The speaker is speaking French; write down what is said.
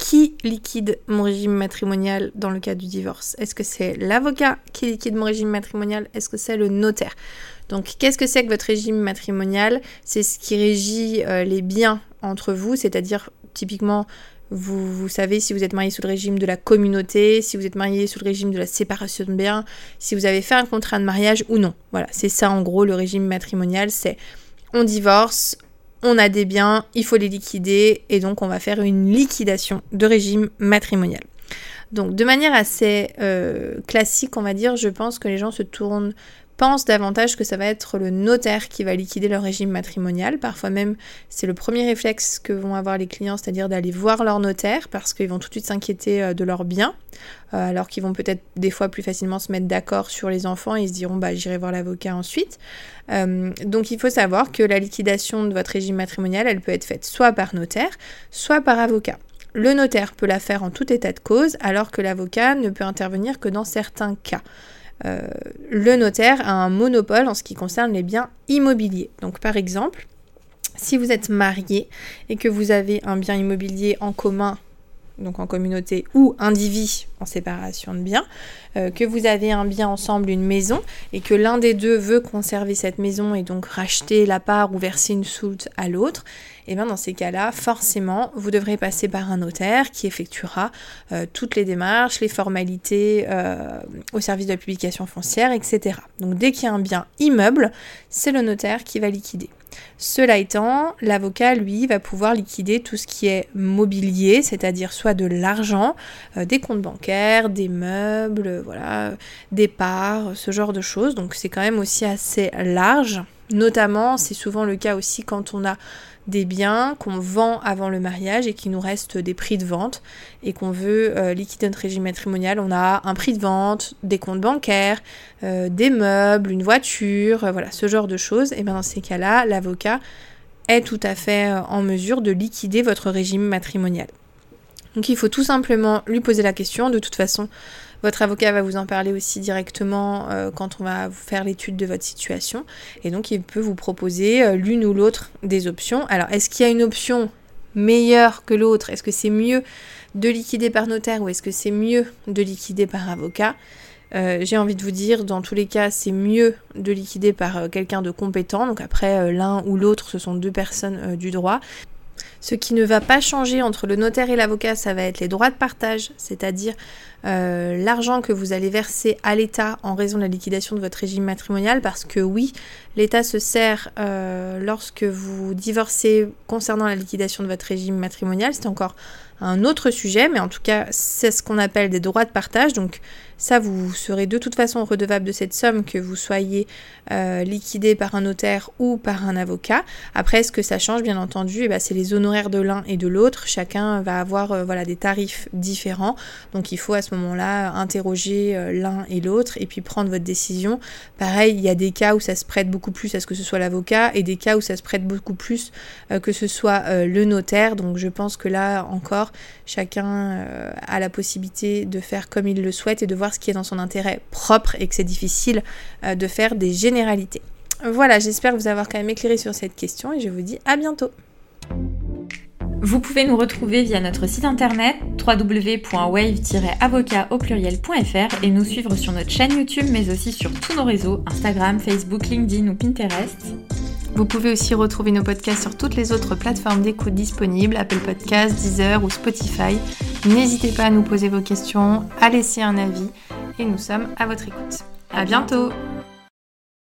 qui liquide mon régime matrimonial dans le cas du divorce? Est-ce que c'est l'avocat qui liquide mon régime matrimonial? Est-ce que c'est le notaire? Donc qu'est-ce que c'est que votre régime matrimonial? C'est ce qui régit euh, les biens entre vous, c'est-à-dire typiquement vous, vous, savez si vous êtes marié sous le régime de la communauté, si vous êtes marié sous le régime de la séparation de biens, si vous avez fait un contrat de mariage ou non. Voilà, c'est ça en gros le régime matrimonial, c'est on divorce, on a des biens, il faut les liquider et donc on va faire une liquidation de régime matrimonial. Donc de manière assez euh, classique, on va dire, je pense que les gens se tournent pensent davantage que ça va être le notaire qui va liquider leur régime matrimonial. Parfois même, c'est le premier réflexe que vont avoir les clients, c'est-à-dire d'aller voir leur notaire parce qu'ils vont tout de suite s'inquiéter euh, de leurs biens, euh, alors qu'ils vont peut-être des fois plus facilement se mettre d'accord sur les enfants et ils se diront bah j'irai voir l'avocat ensuite. Euh, donc il faut savoir que la liquidation de votre régime matrimonial, elle peut être faite soit par notaire, soit par avocat. Le notaire peut la faire en tout état de cause, alors que l'avocat ne peut intervenir que dans certains cas. Euh, le notaire a un monopole en ce qui concerne les biens immobiliers. Donc par exemple, si vous êtes marié et que vous avez un bien immobilier en commun, donc en communauté, ou indivis en séparation de biens, euh, que vous avez un bien ensemble, une maison, et que l'un des deux veut conserver cette maison et donc racheter la part ou verser une soulte à l'autre, et eh bien dans ces cas-là, forcément, vous devrez passer par un notaire qui effectuera euh, toutes les démarches, les formalités euh, au service de la publication foncière, etc. Donc dès qu'il y a un bien immeuble, c'est le notaire qui va liquider. Cela étant, l'avocat, lui, va pouvoir liquider tout ce qui est mobilier, c'est-à-dire soit de l'argent, des comptes bancaires, des meubles, voilà, des parts, ce genre de choses. Donc c'est quand même aussi assez large. Notamment, c'est souvent le cas aussi quand on a des biens qu'on vend avant le mariage et qu'il nous reste des prix de vente et qu'on veut euh, liquider notre régime matrimonial. On a un prix de vente, des comptes bancaires, euh, des meubles, une voiture, euh, voilà, ce genre de choses. Et bien dans ces cas-là, l'avocat est tout à fait en mesure de liquider votre régime matrimonial. Donc il faut tout simplement lui poser la question. De toute façon, votre avocat va vous en parler aussi directement euh, quand on va vous faire l'étude de votre situation. Et donc il peut vous proposer euh, l'une ou l'autre des options. Alors est-ce qu'il y a une option meilleure que l'autre? Est-ce que c'est mieux de liquider par notaire ou est-ce que c'est mieux de liquider par avocat? Euh, j'ai envie de vous dire, dans tous les cas, c'est mieux de liquider par quelqu'un de compétent. Donc après, l'un ou l'autre, ce sont deux personnes du droit. Ce qui ne va pas changer entre le notaire et l'avocat, ça va être les droits de partage, c'est-à-dire euh, l'argent que vous allez verser à l'État en raison de la liquidation de votre régime matrimonial, parce que oui, l'État se sert euh, lorsque vous divorcez concernant la liquidation de votre régime matrimonial, c'est encore un autre sujet, mais en tout cas, c'est ce qu'on appelle des droits de partage. Donc ça, vous serez de toute façon redevable de cette somme que vous soyez euh, liquidé par un notaire ou par un avocat. Après, ce que ça change, bien entendu, eh ben, c'est les honoraires de l'un et de l'autre. Chacun va avoir euh, voilà, des tarifs différents. Donc il faut à ce moment-là interroger euh, l'un et l'autre et puis prendre votre décision. Pareil, il y a des cas où ça se prête beaucoup plus à ce que ce soit l'avocat et des cas où ça se prête beaucoup plus que ce soit le notaire. Donc je pense que là encore, chacun euh, a la possibilité de faire comme il le souhaite et de voir ce qui est dans son intérêt propre et que c'est difficile euh, de faire des généralités. Voilà, j'espère vous avoir quand même éclairé sur cette question et je vous dis à bientôt. Vous pouvez nous retrouver via notre site internet www.wave-avocat au pluriel.fr et nous suivre sur notre chaîne YouTube mais aussi sur tous nos réseaux Instagram, Facebook, LinkedIn ou Pinterest. Vous pouvez aussi retrouver nos podcasts sur toutes les autres plateformes d'écoute disponibles, Apple Podcasts, Deezer ou Spotify. N'hésitez pas à nous poser vos questions, à laisser un avis et nous sommes à votre écoute. À bientôt